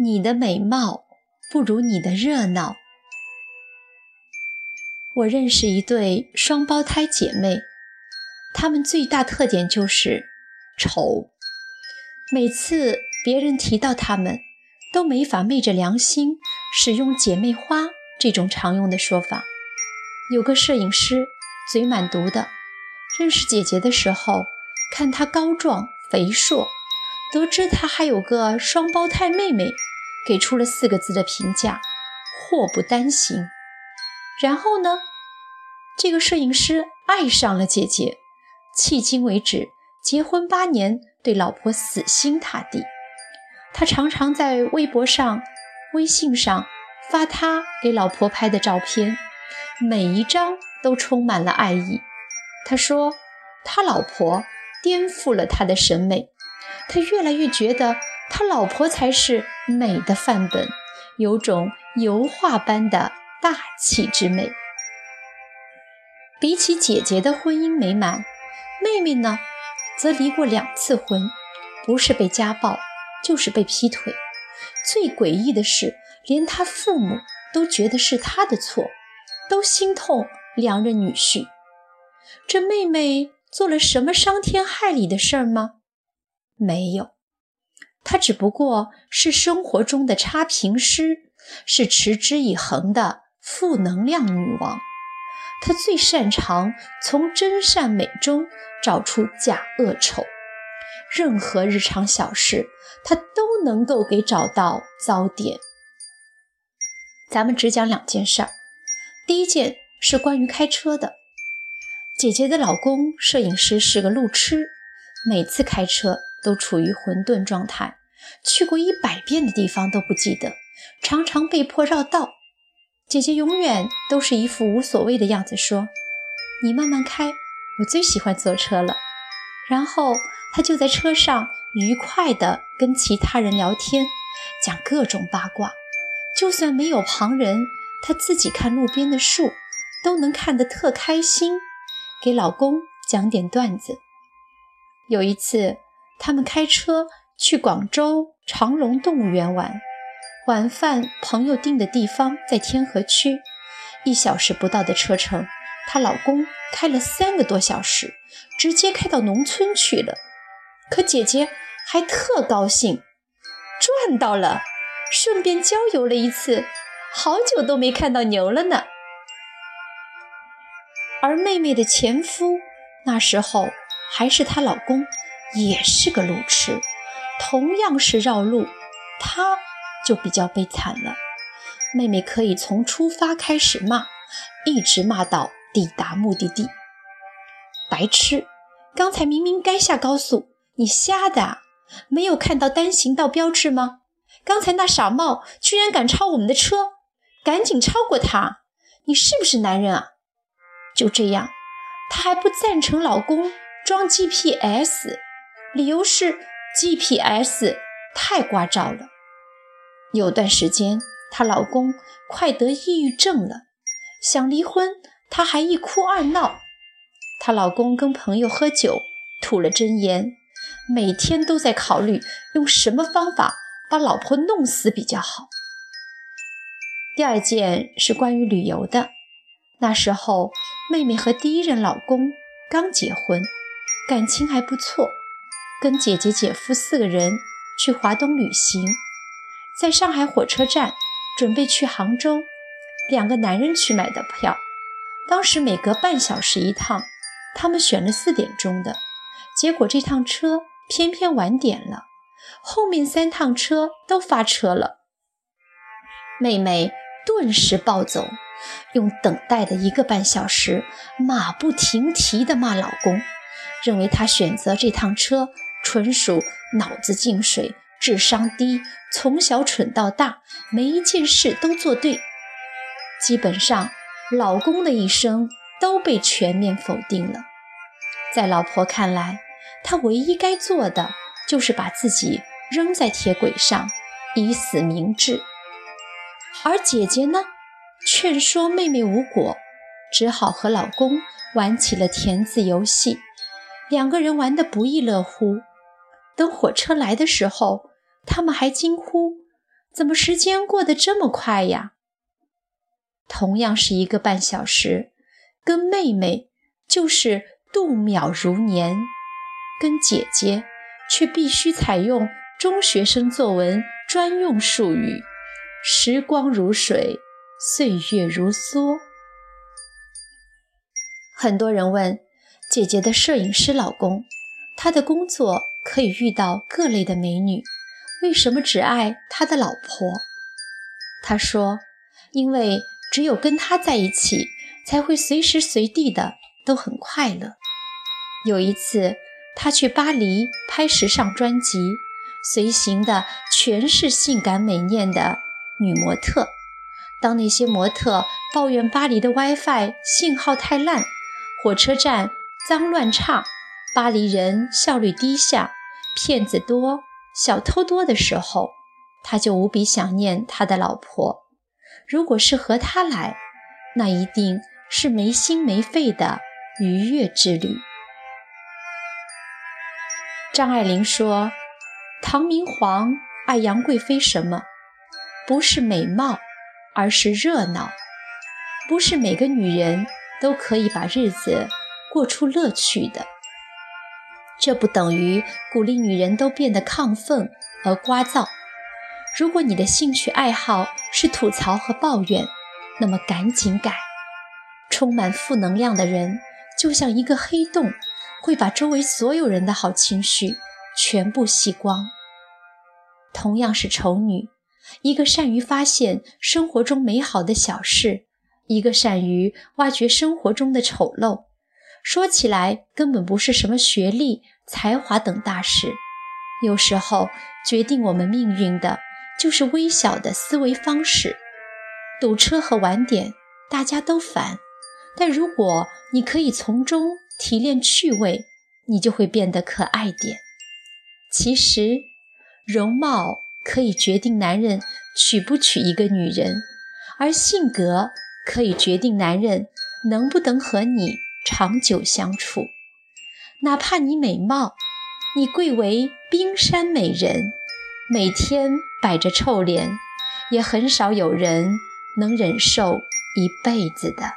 你的美貌不如你的热闹。我认识一对双胞胎姐妹，她们最大特点就是丑。每次别人提到她们，都没法昧着良心使用“姐妹花”这种常用的说法。有个摄影师嘴满毒的，认识姐姐的时候，看她高壮肥硕，得知她还有个双胞胎妹妹，给出了四个字的评价：祸不单行。然后呢？这个摄影师爱上了姐姐，迄今为止结婚八年，对老婆死心塌地。他常常在微博上、微信上发他给老婆拍的照片，每一张都充满了爱意。他说，他老婆颠覆了他的审美，他越来越觉得他老婆才是美的范本，有种油画般的大气之美。比起姐姐的婚姻美满，妹妹呢，则离过两次婚，不是被家暴，就是被劈腿。最诡异的是，连她父母都觉得是她的错，都心痛两任女婿。这妹妹做了什么伤天害理的事儿吗？没有，她只不过是生活中的差评师，是持之以恒的负能量女王。她最擅长从真善美中找出假恶丑，任何日常小事，他都能够给找到糟点。咱们只讲两件事儿，第一件是关于开车的。姐姐的老公摄影师是个路痴，每次开车都处于混沌状态，去过一百遍的地方都不记得，常常被迫绕道。姐姐永远都是一副无所谓的样子，说：“你慢慢开，我最喜欢坐车了。”然后她就在车上愉快地跟其他人聊天，讲各种八卦。就算没有旁人，她自己看路边的树都能看得特开心，给老公讲点段子。有一次，他们开车去广州长隆动物园玩。晚饭，朋友订的地方在天河区，一小时不到的车程，她老公开了三个多小时，直接开到农村去了。可姐姐还特高兴，赚到了，顺便郊游了一次，好久都没看到牛了呢。而妹妹的前夫那时候还是她老公，也是个路痴，同样是绕路，他。就比较悲惨了。妹妹可以从出发开始骂，一直骂到抵达目的地。白痴！刚才明明该下高速，你瞎的？没有看到单行道标志吗？刚才那傻帽居然敢超我们的车，赶紧超过他！你是不是男人啊？就这样，她还不赞成老公装 GPS，理由是 GPS 太聒噪了。有段时间，她老公快得抑郁症了，想离婚，她还一哭二闹。她老公跟朋友喝酒，吐了真言，每天都在考虑用什么方法把老婆弄死比较好。第二件是关于旅游的，那时候妹妹和第一任老公刚结婚，感情还不错，跟姐姐、姐夫四个人去华东旅行。在上海火车站准备去杭州，两个男人去买的票，当时每隔半小时一趟，他们选了四点钟的，结果这趟车偏偏晚点了，后面三趟车都发车了。妹妹顿时暴走，用等待的一个半小时马不停蹄地骂老公，认为他选择这趟车纯属脑子进水。智商低，从小蠢到大，每一件事都做对。基本上，老公的一生都被全面否定了。在老婆看来，她唯一该做的就是把自己扔在铁轨上，以死明志。而姐姐呢，劝说妹妹无果，只好和老公玩起了填字游戏，两个人玩得不亦乐乎。等火车来的时候，他们还惊呼：“怎么时间过得这么快呀？同样是一个半小时，跟妹妹就是度秒如年，跟姐姐却必须采用中学生作文专用术语：时光如水，岁月如梭。很多人问姐姐的摄影师老公，他的工作可以遇到各类的美女，为什么只爱他的老婆？他说，因为。只有跟他在一起，才会随时随地的都很快乐。有一次，他去巴黎拍时尚专辑，随行的全是性感美艳的女模特。当那些模特抱怨巴黎的 WiFi 信号太烂，火车站脏乱差，巴黎人效率低下，骗子多，小偷多的时候，他就无比想念他的老婆。如果是和他来，那一定是没心没肺的愉悦之旅。张爱玲说：“唐明皇爱杨贵妃什么？不是美貌，而是热闹。不是每个女人都可以把日子过出乐趣的。这不等于鼓励女人都变得亢奋而聒噪。”如果你的兴趣爱好是吐槽和抱怨，那么赶紧改。充满负能量的人就像一个黑洞，会把周围所有人的好情绪全部吸光。同样是丑女，一个善于发现生活中美好的小事，一个善于挖掘生活中的丑陋。说起来根本不是什么学历、才华等大事，有时候决定我们命运的。就是微小的思维方式，堵车和晚点，大家都烦。但如果你可以从中提炼趣味，你就会变得可爱点。其实，容貌可以决定男人娶不娶一个女人，而性格可以决定男人能不能和你长久相处。哪怕你美貌，你贵为冰山美人。每天摆着臭脸，也很少有人能忍受一辈子的。